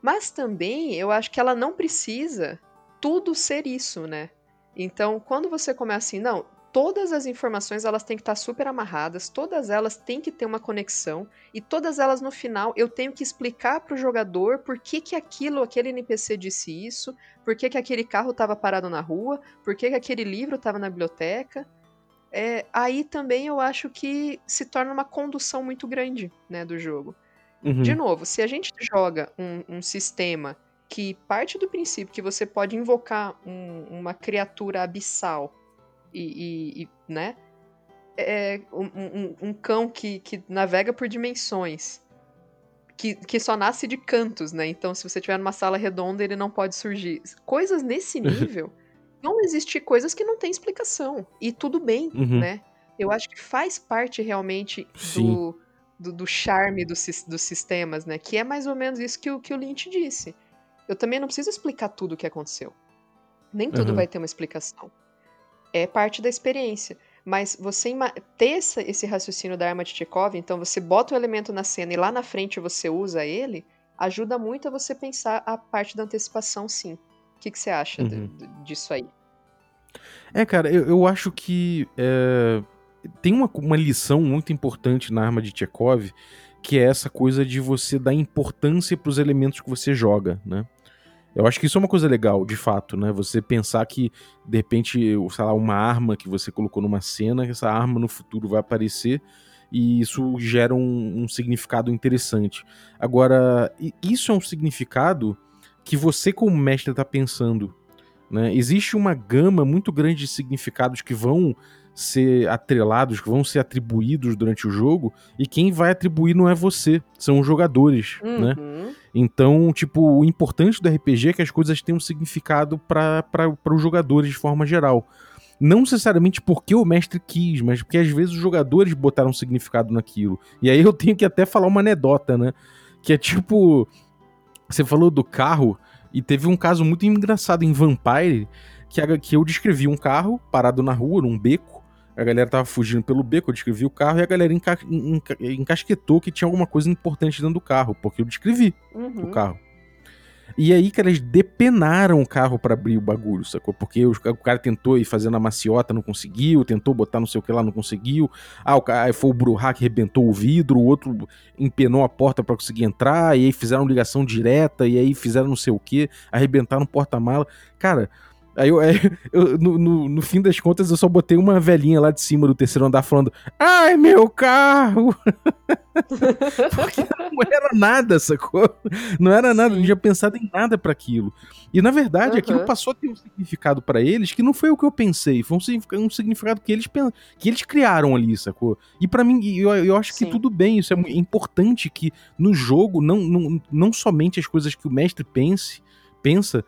Mas também eu acho que ela não precisa tudo ser isso, né? Então, quando você começa assim, não, todas as informações elas têm que estar super amarradas, todas elas têm que ter uma conexão e todas elas no final eu tenho que explicar para o jogador por que que aquilo, aquele NPC disse isso, por que que aquele carro estava parado na rua, por que que aquele livro estava na biblioteca é, aí também eu acho que se torna uma condução muito grande né, do jogo. Uhum. De novo, se a gente joga um, um, sistema que parte do princípio que você pode invocar um, uma criatura abissal e, e, e né, é, um, um, cão que, que navega por dimensões que, que só nasce de cantos, né? Então, se você tiver numa sala redonda, ele não pode surgir. Coisas nesse nível. Vão existir coisas que não tem explicação. E tudo bem, Uhum. né? Eu acho que faz parte realmente do, do, do charme dos, dos sistemas, né? Que é mais ou menos isso que o, que o Lynch disse. Eu também não preciso explicar tudo o que aconteceu. Nem tudo Aham. vai ter uma explicação. É parte da experiência. Mas você ter essa- esse raciocínio da arma de Chekhov, então você bota o elemento na cena e lá na frente você usa ele, ajuda muito a você pensar a parte da antecipação, sim. O que, que você acha Uhum. disso aí? É, cara, eu, eu acho que é, tem uma, uma lição muito importante na arma de Chekhov, que é essa coisa de você dar importância pros elementos que você joga, né? Eu acho que isso é uma coisa legal, de fato, né? Você pensar que, de repente, sei lá, uma arma que você colocou numa cena, essa arma no futuro vai aparecer e isso gera um, um significado interessante. Agora, isso é um significado que você, como mestre, está pensando. Né? Existe uma gama muito grande de significados que vão ser atrelados, que vão ser atribuídos durante o jogo, e quem vai atribuir não é você, são os jogadores, né? Uhum. Então, tipo, o importante do RPG é que as coisas tenham um significado para os jogadores de forma geral. Não necessariamente porque o mestre quis, mas porque às vezes os jogadores botaram um significado naquilo. E aí eu tenho que até falar uma anedota, né? Que é tipo. Você falou do carro, e teve um caso muito engraçado em Vampire, que, a- que eu descrevi um carro parado na rua, num beco. A galera tava fugindo pelo beco, eu descrevi o carro e a galera enca enca encasquetou que tinha alguma coisa importante dentro do carro, porque eu descrevi Uhum. o carro. E aí, cara, eles depenaram o carro pra abrir o bagulho, sacou? Porque o cara tentou ir fazendo a maciota, não conseguiu, tentou botar não sei o que lá, não conseguiu. Ah, o aí foi o Bruhá que rebentou o vidro, o outro empenou a porta pra conseguir entrar, e aí fizeram ligação direta, e aí fizeram não sei o que, arrebentaram o porta-mala. Cara, aí eu, aí eu- no, no- no fim das contas eu só botei uma velhinha lá de cima do terceiro andar falando: Ai, meu carro! Porque não era nada, sacou? Não era nada, Sim. não tinha pensado em nada pra aquilo. E na verdade, aquilo Aham. passou a ter um significado pra eles que não foi o que eu pensei, foi um significado, que, eles, que eles criaram ali, sacou? E pra mim, eu, eu acho que Sim. tudo bem, isso é mu- importante que no jogo, não, não, não somente as coisas que o mestre pense, pensa,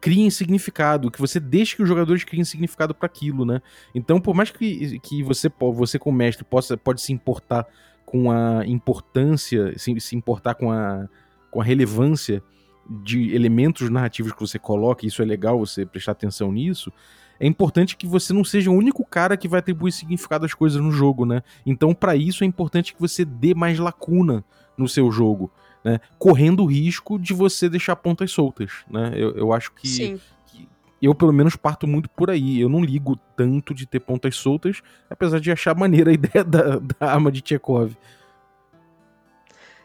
criem significado, que você deixe que os jogadores criem significado pra aquilo, né? Então, por mais que, que você, você como mestre possa, pode se importar com a importância, se, se importar com a, com a relevância de elementos narrativos que você coloca, isso é legal você prestar atenção nisso, é importante que você não seja o único cara que vai atribuir significado às coisas no jogo, né? Então, pra isso é importante que você dê mais lacuna no seu jogo, né? Correndo o risco de você deixar pontas soltas, né? Eu, eu acho que, Sim. que eu, pelo menos, parto muito por aí. Eu não ligo tanto de ter pontas soltas, apesar de achar maneira a ideia da, da arma de Chekhov.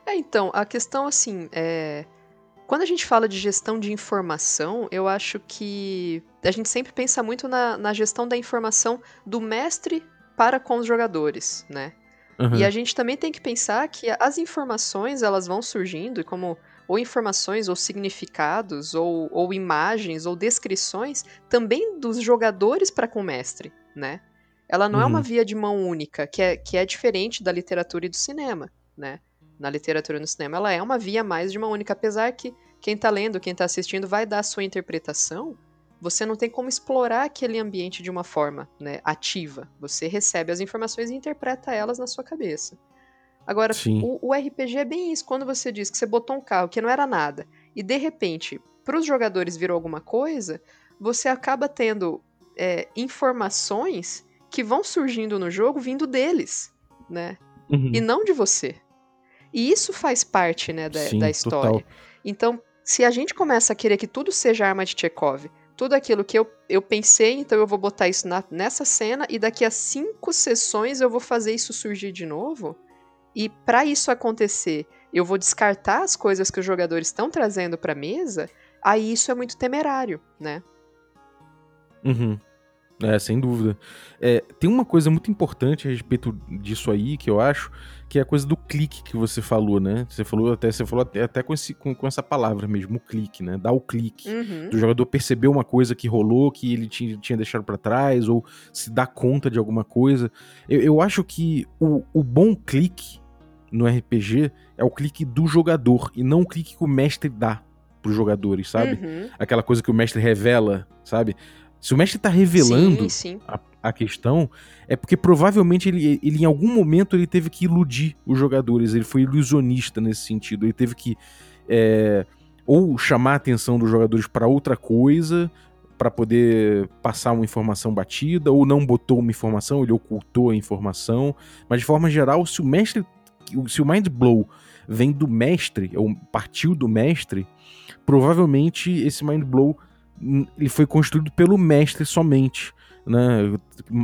É, então, a questão assim, é. Quando a gente fala de gestão de informação, eu acho que a gente sempre pensa muito na, na gestão da informação do mestre para com os jogadores, né? Aham. E a gente também tem que pensar que as informações elas vão surgindo como ou informações ou significados ou, ou imagens ou descrições também dos jogadores para com o mestre, né? Ela não é uma Uhum. via de mão única, que é, que é diferente da literatura e do cinema, né? Na literatura e no cinema ela é uma via mais de mão única, apesar que quem tá lendo, quem tá assistindo vai dar a sua interpretação, você não tem como explorar aquele ambiente de uma forma né, ativa. Você recebe as informações e interpreta elas na sua cabeça. Agora, o, o RPG é bem isso. Quando você diz que você botou um carro que não era nada e de repente para os jogadores virou alguma coisa, você acaba tendo é, informações que vão surgindo no jogo vindo deles, né? Uhum. E não de você. E isso faz parte né, da, Sim, da história. total. Então, se a gente começa a querer que tudo seja arma de Chekhov, tudo aquilo que eu, eu pensei, então eu vou botar isso na- nessa cena e daqui a cinco sessões eu vou fazer isso surgir de novo. E para isso acontecer, eu vou descartar as coisas que os jogadores estão trazendo para mesa. Aí isso é muito temerário, né? Uhum. É, sem dúvida. É, tem uma coisa muito importante a respeito disso aí, que eu acho, que é a coisa do clique que você falou, né? Você falou até, você falou até, até com, esse, com, com essa palavra mesmo, o clique, né? Dar o clique. Uhum. Do jogador perceber uma coisa que rolou, que ele tinha, tinha deixado pra trás, ou se dar conta de alguma coisa. Eu, eu acho que o, o bom clique, no RPG é o clique do jogador e não o clique que o mestre dá pros jogadores, sabe? Uhum. Aquela coisa que o mestre revela, sabe? Se o mestre tá revelando Sim, sim. a, a questão, é porque provavelmente ele, ele em algum momento ele teve que iludir os jogadores, ele foi ilusionista nesse sentido, ele teve que é, ou chamar a atenção dos jogadores para outra coisa, para poder passar uma informação batida, ou não botou uma informação, ele ocultou a informação, mas de forma geral, se o mestre, se o mind blow vem do mestre, ou partiu do mestre, provavelmente esse mind blow ele foi construído pelo mestre somente, né?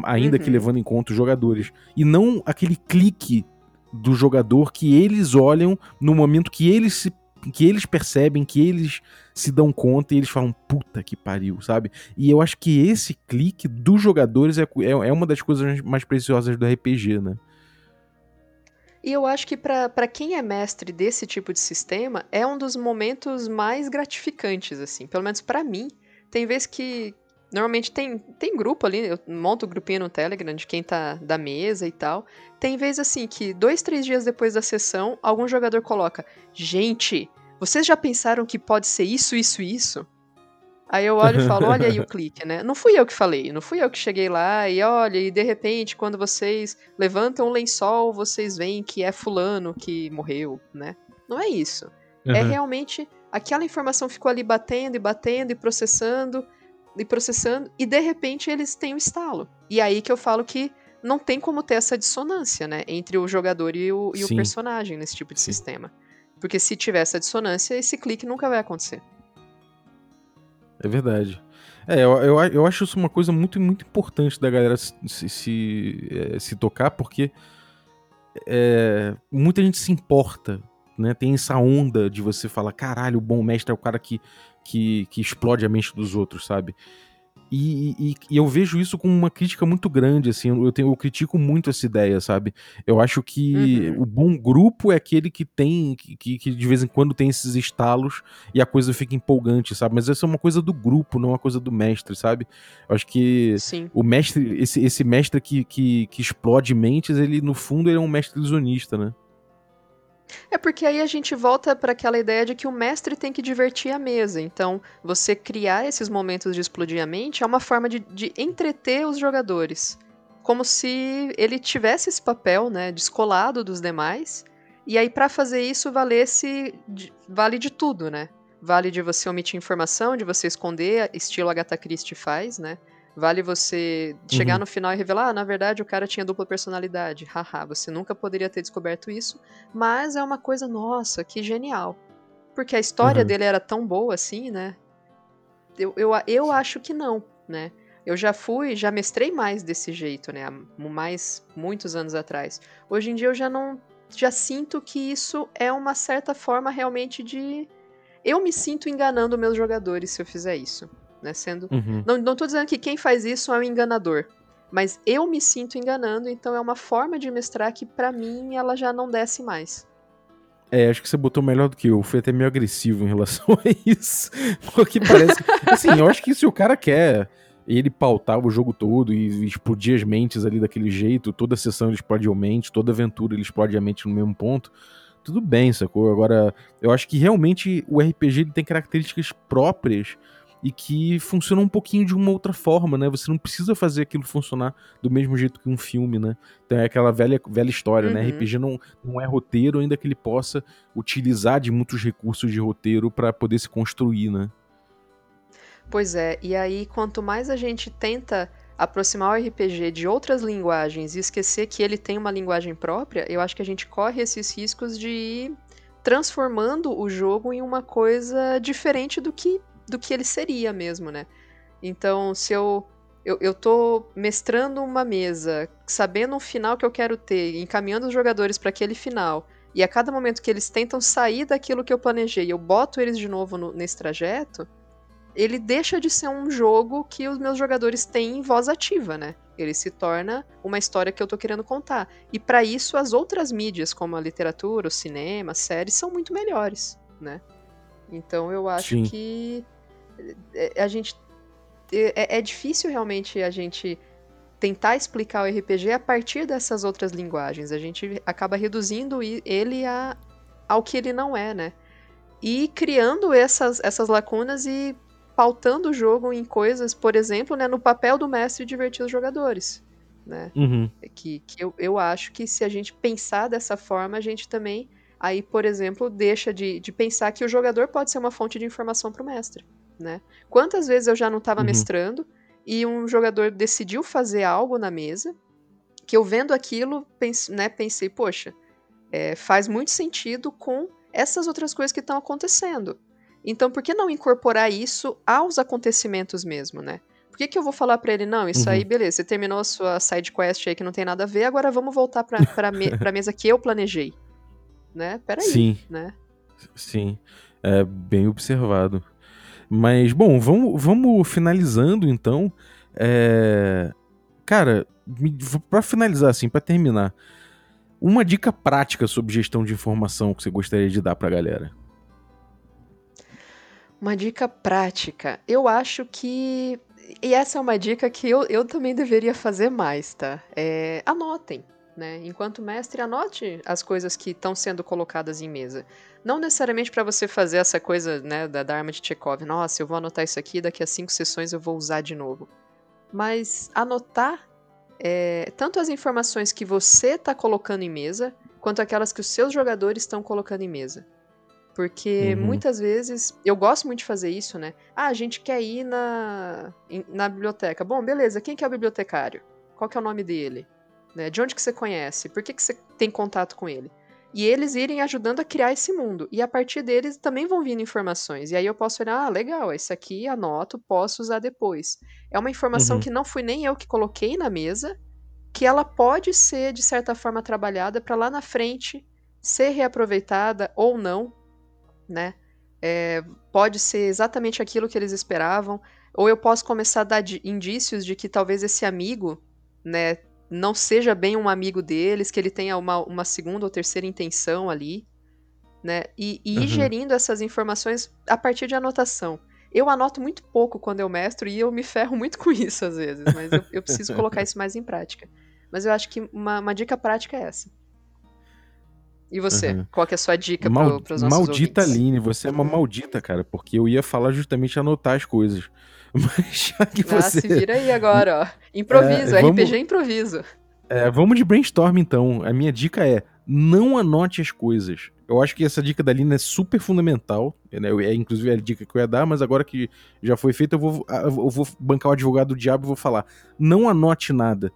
Ainda que Uhum. levando em conta os jogadores, e não aquele clique do jogador que eles olham no momento que eles se que eles percebem, que eles se dão conta e eles falam, puta que pariu, sabe? E eu acho que esse clique dos jogadores é, é, é uma das coisas mais preciosas do RPG, né? E eu acho que pra quem é mestre desse tipo de sistema, é um dos momentos mais gratificantes, assim. Pelo menos pra mim. Tem vezes que. Normalmente tem, tem grupo ali, eu monto o grupinho no Telegram de quem tá da mesa e tal. Tem vezes assim que, dois, três dias depois da sessão, algum jogador coloca: Gente, vocês já pensaram que pode ser isso, isso isso? Aí eu olho e falo, olha aí o clique, né? Não fui eu que falei, não fui eu que cheguei lá e olha, e de repente, quando vocês levantam o lençol, vocês veem que é fulano que morreu, né? Não é isso. É Uhum. realmente aquela informação ficou ali batendo e batendo e processando e processando, e de repente eles têm um estalo. E aí que eu falo que não tem como ter essa dissonância, né? Entre o jogador e o, e o personagem nesse tipo de Sim. sistema. Porque se tiver essa dissonância, esse clique nunca vai acontecer. É verdade. É, eu, eu, eu acho isso uma coisa muito, muito importante da galera se, se, se, é, se tocar, porque é, muita gente se importa, né? Tem essa onda de você falar, caralho, o bom mestre é o cara que, que, que explode a mente dos outros, sabe? E, e- e eu vejo isso com uma crítica muito grande, assim, eu, tenho, eu critico muito essa ideia, sabe? Eu acho que Uhum. o bom grupo é aquele que tem, que, que- de vez em quando tem esses estalos e a coisa fica empolgante, sabe? Mas essa é uma coisa do grupo, não uma coisa do mestre, sabe? Eu acho que Sim. o mestre, esse, esse mestre que, que, que explode mentes, ele no fundo ele é um mestre ilusionista, né? É porque aí a gente volta para aquela ideia de que o mestre tem que divertir a mesa. Então, você criar esses momentos de explodir a mente é uma forma de, de entreter os jogadores. Como se ele tivesse esse papel, né, descolado dos demais. E aí, para fazer isso, valesse vale de tudo, né? Vale de você omitir informação, de você esconder, estilo Agatha Christie faz, né? Vale você chegar Uhum. no final e revelar, ah, na verdade o cara tinha dupla personalidade. Haha, você nunca poderia ter descoberto isso, mas é uma coisa, nossa, que genial. Porque a história Uhum. dele era tão boa assim, né? Eu, eu, eu acho que não, né? Eu já fui, já mestrei mais desse jeito, né? Há mais, muitos anos atrás. Hoje em dia eu já não. Já sinto que isso é uma certa forma realmente de. Eu me sinto enganando meus jogadores se eu fizer isso, né? Sendo. Uhum. Não, não tô dizendo que quem faz isso é um enganador. Mas eu me sinto enganando, então é uma forma de mestrar que pra mim ela já não desce mais. É, acho que você botou melhor do que eu. Fui até meio agressivo em relação a isso. Porque parece. assim, eu acho que se o cara quer ele pautar o jogo todo e explodir as mentes ali daquele jeito, toda sessão ele explode a mente, toda aventura ele explode a mente no mesmo ponto, tudo bem, sacou? Agora, eu acho que realmente o RPG tem características próprias e que funcionam um pouquinho de uma outra forma, né? Você não precisa fazer aquilo funcionar do mesmo jeito que um filme, né? Então é aquela velha, velha história, né? Uhum. RPG não, não é roteiro, ainda que ele possa utilizar de muitos recursos de roteiro para poder se construir, né? Pois é, e aí quanto mais a gente tenta aproximar o RPG de outras linguagens e esquecer que ele tem uma linguagem própria, eu acho que a gente corre esses riscos de ir transformando o jogo em uma coisa diferente do que, do que ele seria mesmo, né? Então, se eu, eu, eu tô mestrando uma mesa, sabendo o final que eu quero ter, encaminhando os jogadores para aquele final, e a cada momento que eles tentam sair daquilo que eu planejei, eu boto eles de novo no- nesse trajeto, ele deixa de ser um jogo que os meus jogadores têm em voz ativa, né? Ele se torna uma história que eu tô querendo contar. E para isso as outras mídias, como a literatura, o cinema, as séries, são muito melhores, né? Então eu acho Sim. que a gente é, é difícil realmente a gente tentar explicar o RPG a partir dessas outras linguagens. A gente acaba reduzindo ele a, ao que ele não é, né? E criando essas, essas lacunas e pautando o jogo em coisas, por exemplo, né, no papel do mestre divertir os jogadores. Né? Uhum. Que, que eu, eu acho que se a gente pensar dessa forma, a gente também, aí, por exemplo, deixa de, de pensar que o jogador pode ser uma fonte de informação para o mestre. Né? Quantas vezes eu já não estava uhum. mestrando e um jogador decidiu fazer algo na mesa, que eu vendo aquilo, pense, né, pensei, poxa, é, faz muito sentido com essas outras coisas que estão acontecendo. Então, por que não incorporar isso aos acontecimentos mesmo, né? Por que, que eu vou falar para ele, não, isso uhum. aí, beleza, você terminou a sua side quest aí que não tem nada a ver, agora vamos voltar pra, pra, me, pra mesa que eu planejei. Né? Peraí, Sim. né? Sim, é bem observado. Mas, bom, vamos, vamos finalizando então. É... Cara, para finalizar assim, para terminar, uma dica prática sobre gestão de informação que você gostaria de dar pra galera. Uma dica prática. Eu acho que. E essa é uma dica que eu, eu também deveria fazer mais, tá? É, anotem. Né? Enquanto mestre, anote as coisas que estão sendo colocadas em mesa. Não necessariamente para você fazer essa coisa né, da, da arma de Chekhov. Nossa, eu vou anotar isso aqui, daqui a cinco sessões eu vou usar de novo. Mas anotar é, tanto as informações que você está colocando em mesa, quanto aquelas que os seus jogadores estão colocando em mesa. Porque uhum. muitas vezes, eu gosto muito de fazer isso, né? Ah, a gente quer ir na, na biblioteca. Bom, beleza, quem que é o bibliotecário? Qual que é o nome dele? Né? De onde que você conhece? Por que, que você tem contato com ele? E eles irem ajudando a criar esse mundo. E a partir deles também vão vindo informações. E aí eu posso olhar, ah, legal, esse aqui anoto, posso usar depois. É uma informação uhum. que não fui nem eu que coloquei na mesa, que ela pode ser, de certa forma, trabalhada para lá na frente ser reaproveitada ou não né? É, pode ser exatamente aquilo que eles esperavam, ou eu posso começar a dar indícios de que talvez esse amigo, né, não seja bem um amigo deles, que ele tenha uma, uma segunda ou terceira intenção ali, né? E, e uhum. ir gerindo essas informações a partir de anotação. Eu anoto muito pouco quando eu mestro e eu me ferro muito com isso às vezes, mas eu, eu preciso colocar isso mais em prática. Mas eu acho que uma, uma dica prática é essa. E você? Uhum. Qual é a sua dica Mal, para os nossos Maldita ouvintes? Aline, você é uma maldita, cara, porque eu ia falar justamente anotar as coisas. Mas já que ah, você... se vira aí agora, ó. Improviso, é, vamos... RPG é improviso. É, vamos de brainstorm então. A minha dica é, não anote as coisas. Eu acho que essa dica da Lina é super fundamental. Né? É, inclusive a dica que eu ia dar, mas agora que já foi feita, eu vou, eu vou bancar o advogado do diabo e vou falar. Não anote nada.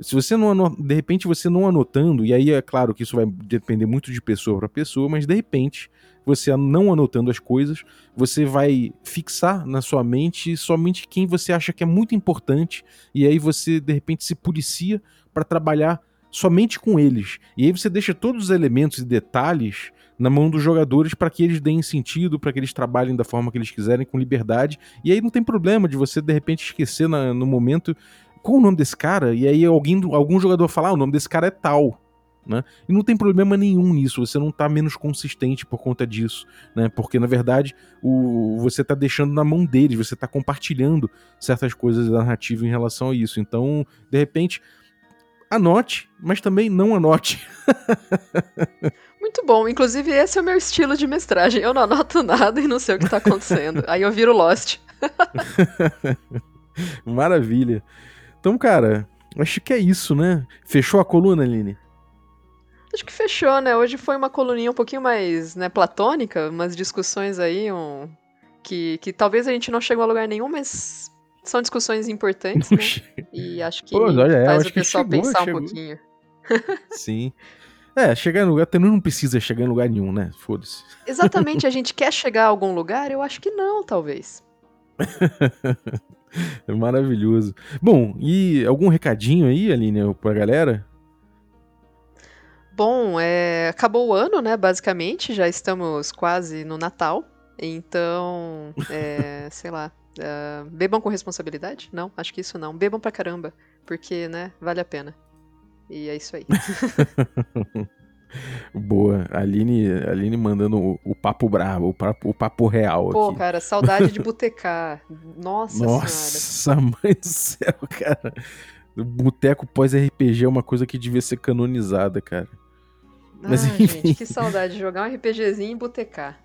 Se você não anota, de repente você não anotando, e aí é claro que isso vai depender muito de pessoa para pessoa, mas de repente você não anotando as coisas, você vai fixar na sua mente somente quem você acha que é muito importante, e aí você de repente se policia para trabalhar somente com eles. E aí você deixa todos os elementos e detalhes na mão dos jogadores para que eles deem sentido, para que eles trabalhem da forma que eles quiserem, com liberdade. E aí não tem problema de você de repente esquecer na, no momento qual o nome desse cara? E aí alguém, algum jogador falar, ah, o nome desse cara é tal. Né? E não tem problema nenhum nisso, você não tá menos consistente por conta disso, né? Porque na verdade o, você tá deixando na mão deles, você tá compartilhando certas coisas da narrativa em relação a isso. Então, de repente, anote, mas também não anote. Muito bom, inclusive esse é o meu estilo de mestragem. Eu não anoto nada e não sei o que tá acontecendo. Aí eu viro Lost. Maravilha. Então, cara, acho que é isso, né? Fechou a coluna, Aline? Acho que fechou, né? Hoje foi uma coluninha um pouquinho mais né, platônica, umas discussões aí um... que, que talvez a gente não chegou a lugar nenhum, mas são discussões importantes, né? E acho que Pô, olha, faz o pessoal chegou, pensar chegou. um pouquinho. Sim. É, chegar em lugar, não precisa chegar em lugar nenhum, né? Foda-se. Exatamente, a gente quer chegar a algum lugar? Eu acho que não, talvez. É maravilhoso. Bom, e algum recadinho aí, Aline, pra galera? Bom, é, acabou o ano, né? Basicamente, já estamos quase no Natal. Então, é, sei lá. É, bebam com responsabilidade? Não, acho que isso não. Bebam pra caramba, porque, né, vale a pena. E é isso aí. Boa. Aline, Aline mandando o, o papo bravo, o papo, o papo real Pô, aqui. cara, saudade de botecar. Nossa, Nossa senhora. mãe do céu, cara. Boteco pós-RPG é uma coisa que devia ser canonizada, cara. Mas, ah, enfim. gente, que saudade de jogar um RPGzinho e botecar.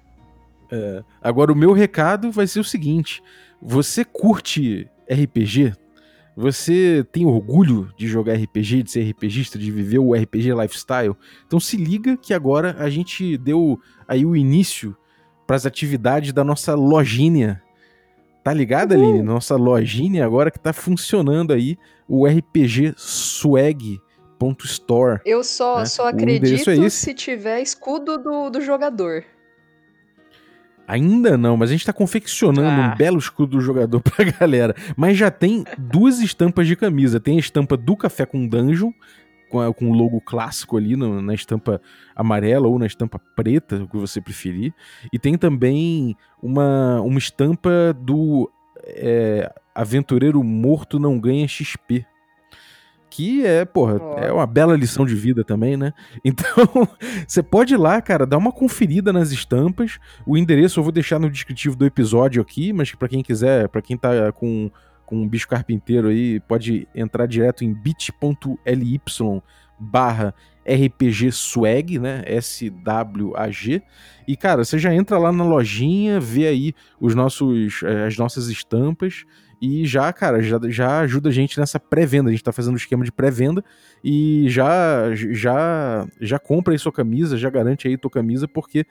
É, agora, o meu recado vai ser o seguinte: você curte RPG? Você tem orgulho de jogar RPG, de ser RPGista, de viver o RPG lifestyle? Então se liga que agora a gente deu aí o início para as atividades da nossa lojinha. Tá ligado. Aline? Nossa lojinha agora que tá funcionando aí o RPG Swag.store. Eu só, né? só endereço acredito é se tiver escudo do, do jogador. Ainda não, mas a gente tá confeccionando Ah. um belo escudo do jogador pra galera. Mas já tem duas estampas de camisa. Tem a estampa do Café com Dungeon, com, a- com o logo clássico ali no- na estampa amarela ou na estampa preta, o que você preferir. E tem também uma, uma estampa do é, Aventureiro Morto Não Ganha XP. Que é, porra, Ó. é uma bela lição de vida também, né? Então, você pode ir lá, cara, dar uma conferida nas estampas. O endereço eu vou deixar no descritivo do episódio aqui, mas pra quem quiser, pra quem tá com, com um bicho carpinteiro aí, pode entrar direto em bit.ly barra RPG Swag, né? S-W-A-G. E, cara, você já entra lá na lojinha, vê aí os nossos, eh, as nossas estampas e já, cara, já, já ajuda a gente nessa pré-venda. A gente tá fazendo um esquema de pré-venda e já, já, já compra aí sua camisa, já garante aí tua camisa, porque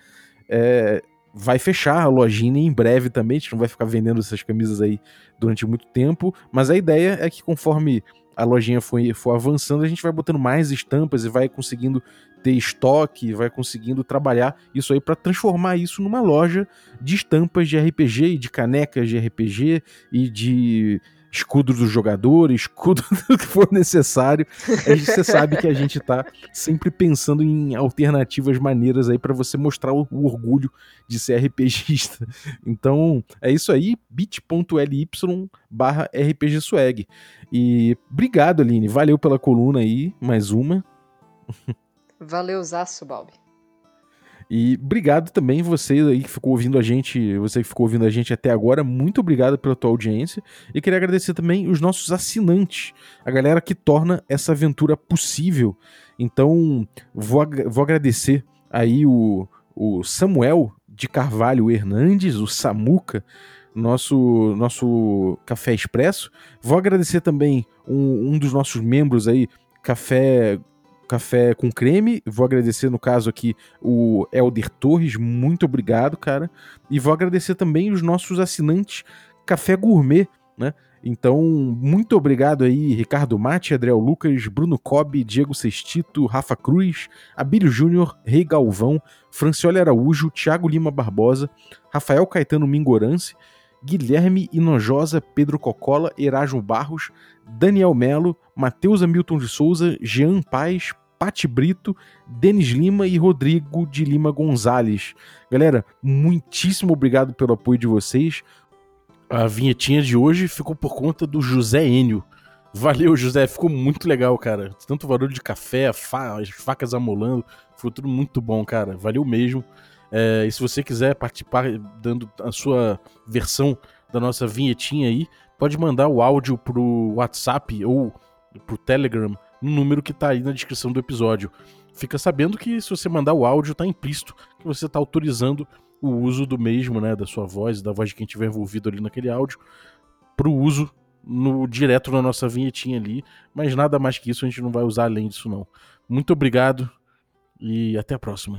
é, vai fechar a lojinha em breve também. A gente não vai ficar vendendo essas camisas aí durante muito tempo, mas a ideia é que conforme a lojinha for, for avançando, a gente vai botando mais estampas e vai conseguindo ter estoque, vai conseguindo trabalhar isso aí para transformar isso numa loja de estampas de RPG e de canecas de RPG e de escudo do jogador, escudo do que for necessário. A gente- Você sabe que a gente tá sempre pensando em alternativas maneiras aí para você mostrar o, o orgulho de ser RPGista. Então, é isso aí, bit.ly barra rpgswag. E obrigado, Aline, valeu pela coluna aí, mais uma. Valeuzaço, Balbi. E obrigado também você aí que ficou ouvindo a gente, você que ficou ouvindo a gente até agora, muito obrigado pela tua audiência. E queria agradecer também os nossos assinantes, a galera que torna essa aventura possível. Então, vou, ag- vou agradecer aí o, o Samuel de Carvalho Hernandes, o Samuca, nosso, nosso Café Expresso. Vou agradecer também um, um dos nossos membros aí, Café, Café com Creme. Vou agradecer, no caso aqui, o Elder Torres, muito obrigado, cara. E vou agradecer também os nossos assinantes Café Gourmet, né? Então, muito obrigado aí, Ricardo Mate, Adriel Lucas, Bruno Cobb, Diego Sextito, Rafa Cruz, Abílio Júnior, Rei Galvão, Francioli Araújo, Thiago Lima Barbosa, Rafael Caetano Mingorance, Guilherme Inojosa, Pedro Cocola, Erasmo Barros, Daniel Melo, Matheus Hamilton de Souza, Jean Paz, Pati Brito, Denis Lima e Rodrigo de Lima Gonzalez. Galera, muitíssimo obrigado pelo apoio de vocês. A vinhetinha de hoje ficou por conta do José Enio. Valeu, José, ficou muito legal, cara. Tanto barulho de café, fa- as facas amolando, foi tudo muito bom, cara. Valeu mesmo. É, e se você quiser participar dando a sua versão da nossa vinhetinha aí, pode mandar o áudio pro WhatsApp ou pro Telegram no número que tá aí na descrição do episódio. Fica sabendo que se você mandar o áudio, tá implícito que você tá autorizando o uso do mesmo, né, da sua voz, da voz de quem estiver envolvido ali naquele áudio, pro uso no direto na nossa vinhetinha ali, mas nada mais que isso a gente não vai usar além disso não. Muito obrigado e até a próxima.